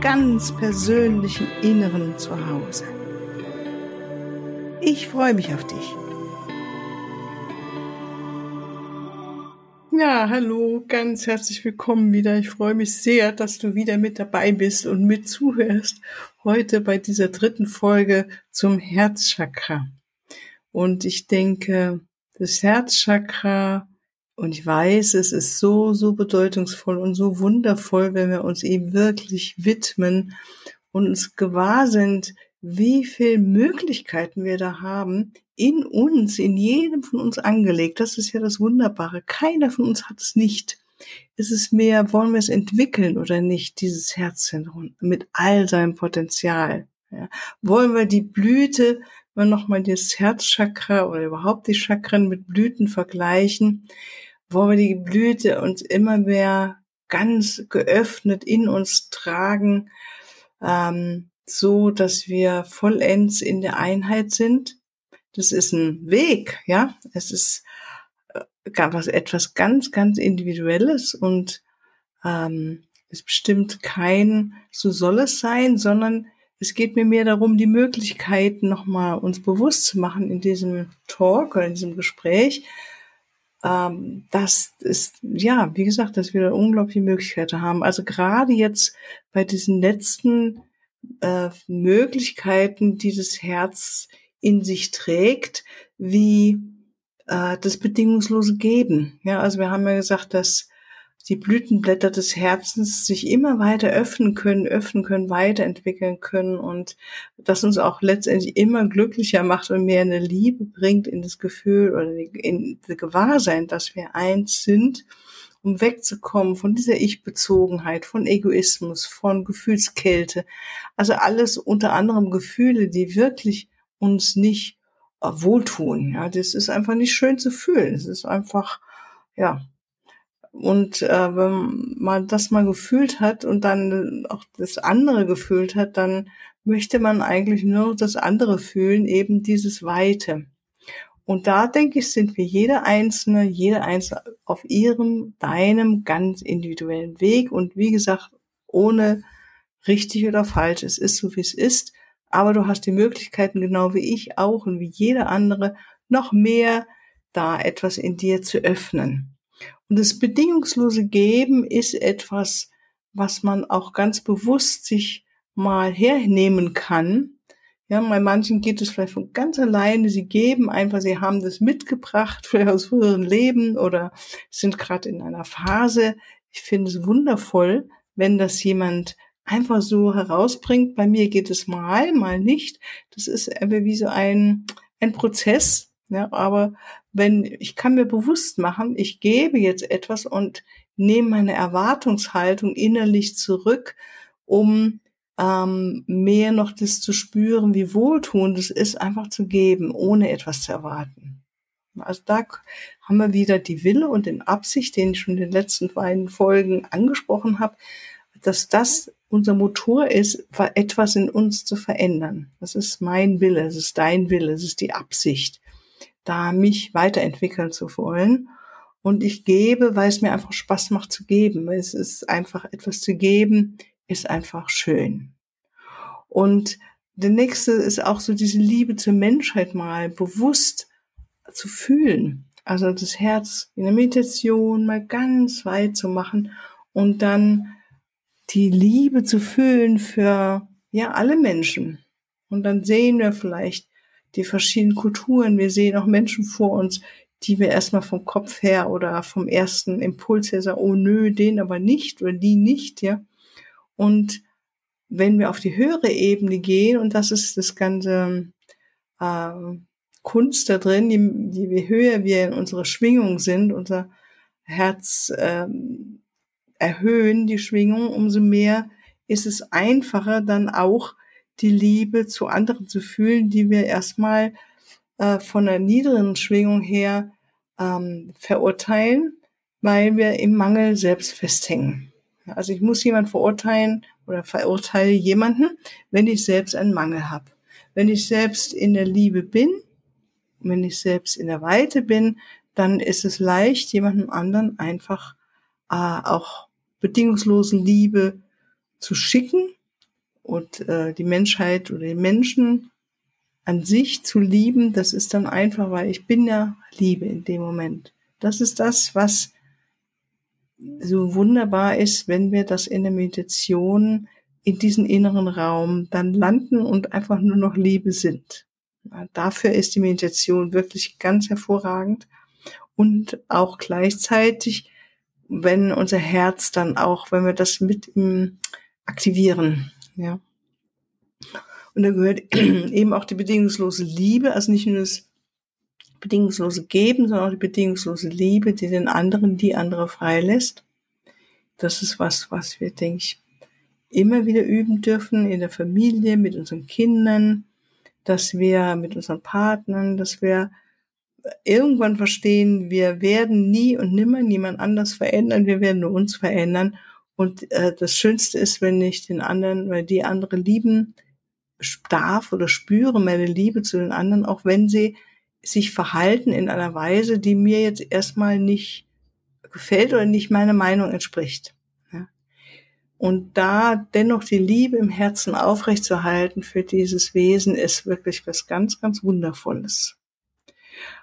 ganz persönlichen Inneren zu Hause. Ich freue mich auf dich. Ja, hallo, ganz herzlich willkommen wieder. Ich freue mich sehr, dass du wieder mit dabei bist und mit zuhörst. Heute bei dieser dritten Folge zum Herzchakra. Und ich denke, das Herzchakra, und ich weiß, es ist so, so bedeutungsvoll und so wundervoll, wenn wir uns eben wirklich widmen und uns gewahr sind, wie viel Möglichkeiten wir da haben, in uns, in jedem von uns angelegt. Das ist ja das Wunderbare. Keiner von uns hat es nicht. Es ist mehr, wollen wir es entwickeln oder nicht, dieses Herzzentrum mit all seinem Potenzial. Ja. Wollen wir die Blüte wenn nochmal das Herzchakra oder überhaupt die Chakren mit Blüten vergleichen, wo wir die Blüte uns immer mehr ganz geöffnet in uns tragen, ähm, so dass wir vollends in der Einheit sind. Das ist ein Weg, ja. Es ist äh, was, etwas ganz, ganz Individuelles und ähm, es bestimmt kein, so soll es sein, sondern es geht mir mehr darum, die Möglichkeiten nochmal uns bewusst zu machen in diesem Talk oder in diesem Gespräch. Ähm, das ist, ja, wie gesagt, dass wir da unglaubliche Möglichkeiten haben. Also gerade jetzt bei diesen letzten äh, Möglichkeiten, die das Herz in sich trägt, wie äh, das bedingungslose Geben. Ja, also wir haben ja gesagt, dass die Blütenblätter des Herzens sich immer weiter öffnen können, öffnen können, weiterentwickeln können und das uns auch letztendlich immer glücklicher macht und mehr eine Liebe bringt in das Gefühl oder in das Gewahrsein, dass wir eins sind, um wegzukommen von dieser Ich-Bezogenheit, von Egoismus, von Gefühlskälte. Also alles unter anderem Gefühle, die wirklich uns nicht wohltun. Ja, das ist einfach nicht schön zu fühlen. Es ist einfach, ja, und äh, wenn man das mal gefühlt hat und dann auch das andere gefühlt hat, dann möchte man eigentlich nur das andere fühlen, eben dieses Weite. Und da denke ich, sind wir jeder Einzelne, jeder Einzelne auf ihrem, deinem ganz individuellen Weg. Und wie gesagt, ohne richtig oder falsch. Es ist so, wie es ist. Aber du hast die Möglichkeiten, genau wie ich auch und wie jeder andere, noch mehr da etwas in dir zu öffnen. Und das bedingungslose Geben ist etwas, was man auch ganz bewusst sich mal hernehmen kann. Ja, bei manchen geht es vielleicht von ganz alleine. Sie geben einfach, sie haben das mitgebracht, vielleicht aus früheren Leben oder sind gerade in einer Phase. Ich finde es wundervoll, wenn das jemand einfach so herausbringt. Bei mir geht es mal, mal nicht. Das ist wie so ein, ein Prozess, ja, aber wenn ich kann mir bewusst machen, ich gebe jetzt etwas und nehme meine Erwartungshaltung innerlich zurück, um ähm, mehr noch das zu spüren, wie wohltuend es ist, einfach zu geben, ohne etwas zu erwarten. Also da haben wir wieder die Wille und den Absicht, den ich schon in den letzten beiden Folgen angesprochen habe, dass das unser Motor ist, etwas in uns zu verändern. Das ist mein Wille, es ist dein Wille, es ist die Absicht da mich weiterentwickeln zu wollen. Und ich gebe, weil es mir einfach Spaß macht zu geben. Es ist einfach etwas zu geben, ist einfach schön. Und der nächste ist auch so diese Liebe zur Menschheit mal bewusst zu fühlen. Also das Herz in der Meditation mal ganz weit zu machen und dann die Liebe zu fühlen für ja alle Menschen. Und dann sehen wir vielleicht die verschiedenen Kulturen. Wir sehen auch Menschen vor uns, die wir erstmal vom Kopf her oder vom ersten Impuls her sagen, oh nö, den aber nicht oder die nicht, ja. Und wenn wir auf die höhere Ebene gehen, und das ist das ganze äh, Kunst da drin, je, je höher wir in unserer Schwingung sind, unser Herz äh, erhöhen, die Schwingung, umso mehr ist es einfacher, dann auch die Liebe zu anderen zu fühlen, die wir erstmal äh, von der niederen Schwingung her ähm, verurteilen, weil wir im Mangel selbst festhängen. Also ich muss jemand verurteilen oder verurteile jemanden, wenn ich selbst einen Mangel habe. Wenn ich selbst in der Liebe bin, wenn ich selbst in der Weite bin, dann ist es leicht, jemandem anderen einfach äh, auch bedingungslose Liebe zu schicken und äh, die Menschheit oder den Menschen an sich zu lieben, das ist dann einfach, weil ich bin ja Liebe in dem Moment. Das ist das, was so wunderbar ist, wenn wir das in der Meditation in diesen inneren Raum dann landen und einfach nur noch Liebe sind. Dafür ist die Meditation wirklich ganz hervorragend und auch gleichzeitig, wenn unser Herz dann auch, wenn wir das mit ihm aktivieren, ja. Und da gehört eben auch die bedingungslose Liebe, also nicht nur das bedingungslose Geben, sondern auch die bedingungslose Liebe, die den anderen, die andere freilässt. Das ist was, was wir, denke ich, immer wieder üben dürfen in der Familie, mit unseren Kindern, dass wir mit unseren Partnern, dass wir irgendwann verstehen, wir werden nie und nimmer niemand anders verändern, wir werden nur uns verändern. Und äh, das Schönste ist, wenn ich den anderen, weil die andere lieben darf oder spüre meine Liebe zu den anderen, auch wenn sie sich verhalten in einer Weise, die mir jetzt erstmal nicht gefällt oder nicht meiner Meinung entspricht. Ja. Und da dennoch die Liebe im Herzen aufrechtzuerhalten für dieses Wesen ist wirklich was ganz, ganz Wundervolles.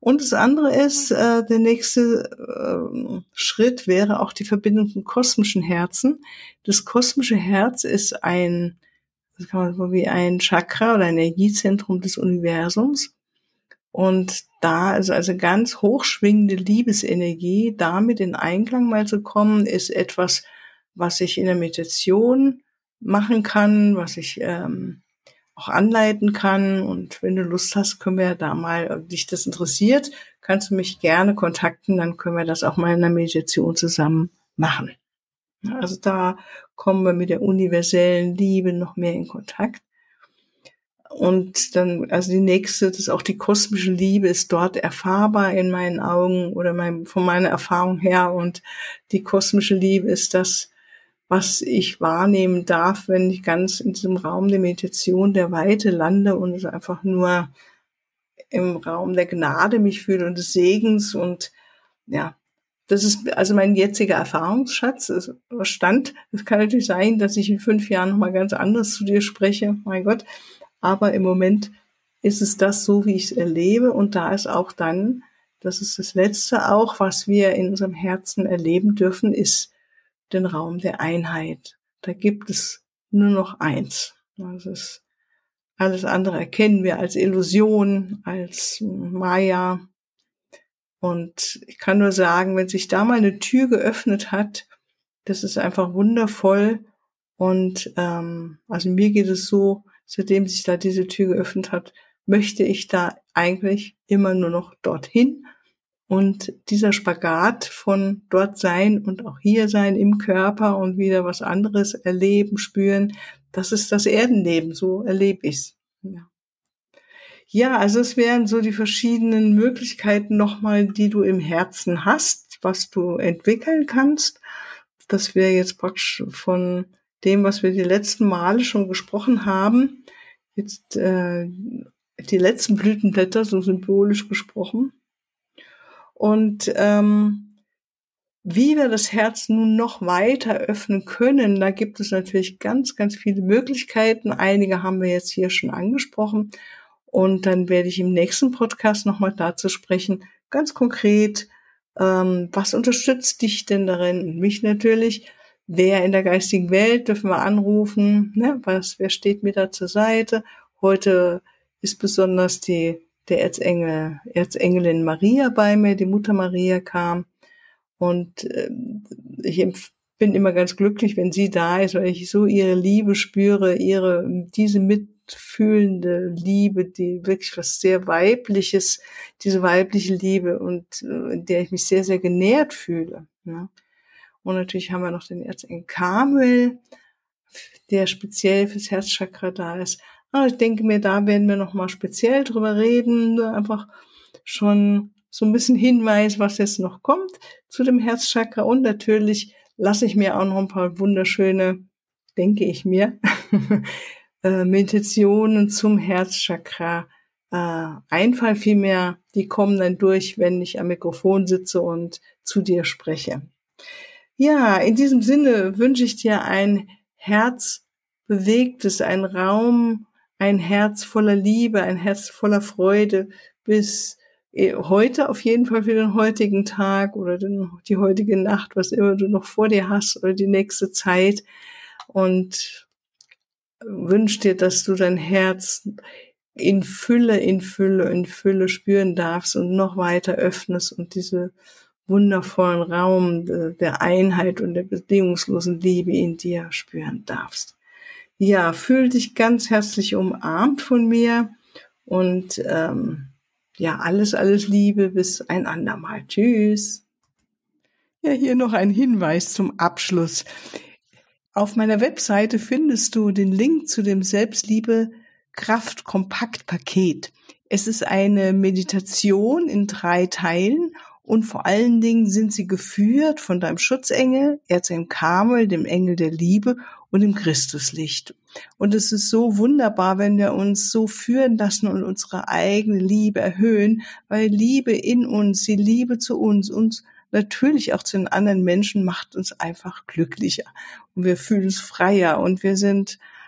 Und das andere ist, äh, der nächste äh, Schritt wäre auch die Verbindung zum kosmischen Herzen. Das kosmische Herz ist ein, das kann man so wie ein Chakra oder ein Energiezentrum des Universums. Und da ist also ganz hochschwingende Liebesenergie, damit in Einklang mal zu kommen, ist etwas, was ich in der Meditation machen kann, was ich ähm, auch anleiten kann. Und wenn du Lust hast, können wir da mal, dich das interessiert, kannst du mich gerne kontakten, dann können wir das auch mal in der Meditation zusammen machen. Also da kommen wir mit der universellen Liebe noch mehr in Kontakt. Und dann, also die nächste, das ist auch die kosmische Liebe, ist dort erfahrbar in meinen Augen oder mein, von meiner Erfahrung her. Und die kosmische Liebe ist das, was ich wahrnehmen darf, wenn ich ganz in diesem Raum der Meditation, der Weite lande und es einfach nur im Raum der Gnade mich fühle und des Segens und ja, das ist also mein jetziger Erfahrungsschatz, Stand. Es kann natürlich sein, dass ich in fünf Jahren nochmal ganz anders zu dir spreche, mein Gott. Aber im Moment ist es das so, wie ich es erlebe. Und da ist auch dann, das ist das Letzte auch, was wir in unserem Herzen erleben dürfen, ist den Raum der Einheit. Da gibt es nur noch eins. Das ist alles andere erkennen wir als Illusion, als Maya. Und ich kann nur sagen, wenn sich da mal eine Tür geöffnet hat, das ist einfach wundervoll. Und ähm, also mir geht es so, seitdem sich da diese Tür geöffnet hat, möchte ich da eigentlich immer nur noch dorthin. Und dieser Spagat von dort sein und auch hier sein im Körper und wieder was anderes erleben, spüren, das ist das Erdenleben, so erlebe ich's. Ja. ja, also es wären so die verschiedenen Möglichkeiten nochmal, die du im Herzen hast, was du entwickeln kannst. Das wäre jetzt praktisch von dem, was wir die letzten Male schon gesprochen haben, jetzt äh, die letzten Blütenblätter, so symbolisch gesprochen. Und ähm, wie wir das Herz nun noch weiter öffnen können, da gibt es natürlich ganz, ganz viele Möglichkeiten. Einige haben wir jetzt hier schon angesprochen. Und dann werde ich im nächsten Podcast nochmal dazu sprechen, ganz konkret, ähm, was unterstützt dich denn darin? Mich natürlich, wer in der geistigen Welt dürfen wir anrufen, ne? was, wer steht mir da zur Seite? Heute ist besonders die, der Erzengel, Erzengelin Maria bei mir, die Mutter Maria kam. Und äh, ich bin immer ganz glücklich, wenn sie da ist, weil ich so ihre Liebe spüre, ihre, diese mitfühlende Liebe, die wirklich was sehr weibliches, diese weibliche Liebe und äh, in der ich mich sehr, sehr genährt fühle. Ne? Und natürlich haben wir noch den Erzengel Kamuel, der speziell fürs Herzchakra da ist. Aber ich denke mir, da werden wir nochmal speziell drüber reden, einfach schon so ein bisschen Hinweis, was jetzt noch kommt zu dem Herzchakra und natürlich lasse ich mir auch noch ein paar wunderschöne, denke ich mir, äh, Meditationen zum Herzchakra äh, einfallen. Vielmehr, die kommen dann durch, wenn ich am Mikrofon sitze und zu dir spreche. Ja, in diesem Sinne wünsche ich dir ein herzbewegtes, ein Raum, ein Herz voller Liebe, ein Herz voller Freude bis äh, heute auf jeden Fall für den heutigen Tag oder die heutige Nacht, was immer du noch vor dir hast oder die nächste Zeit und wünsch dir, dass du dein Herz in Fülle, in Fülle, in Fülle spüren darfst und noch weiter öffnest und diese wundervollen Raum der Einheit und der bedingungslosen Liebe in dir spüren darfst. Ja, fühl dich ganz herzlich umarmt von mir und ähm, ja, alles, alles Liebe bis ein andermal. Tschüss. Ja, hier noch ein Hinweis zum Abschluss. Auf meiner Webseite findest du den Link zu dem Selbstliebe Kraft Kompakt Paket. Es ist eine Meditation in drei Teilen und vor allen Dingen sind sie geführt von deinem Schutzengel, Erzengel Kamel, dem Engel der Liebe und dem Christuslicht. Und es ist so wunderbar, wenn wir uns so führen lassen und unsere eigene Liebe erhöhen, weil Liebe in uns, die Liebe zu uns, uns natürlich auch zu den anderen Menschen macht uns einfach glücklicher und wir fühlen uns freier und wir sind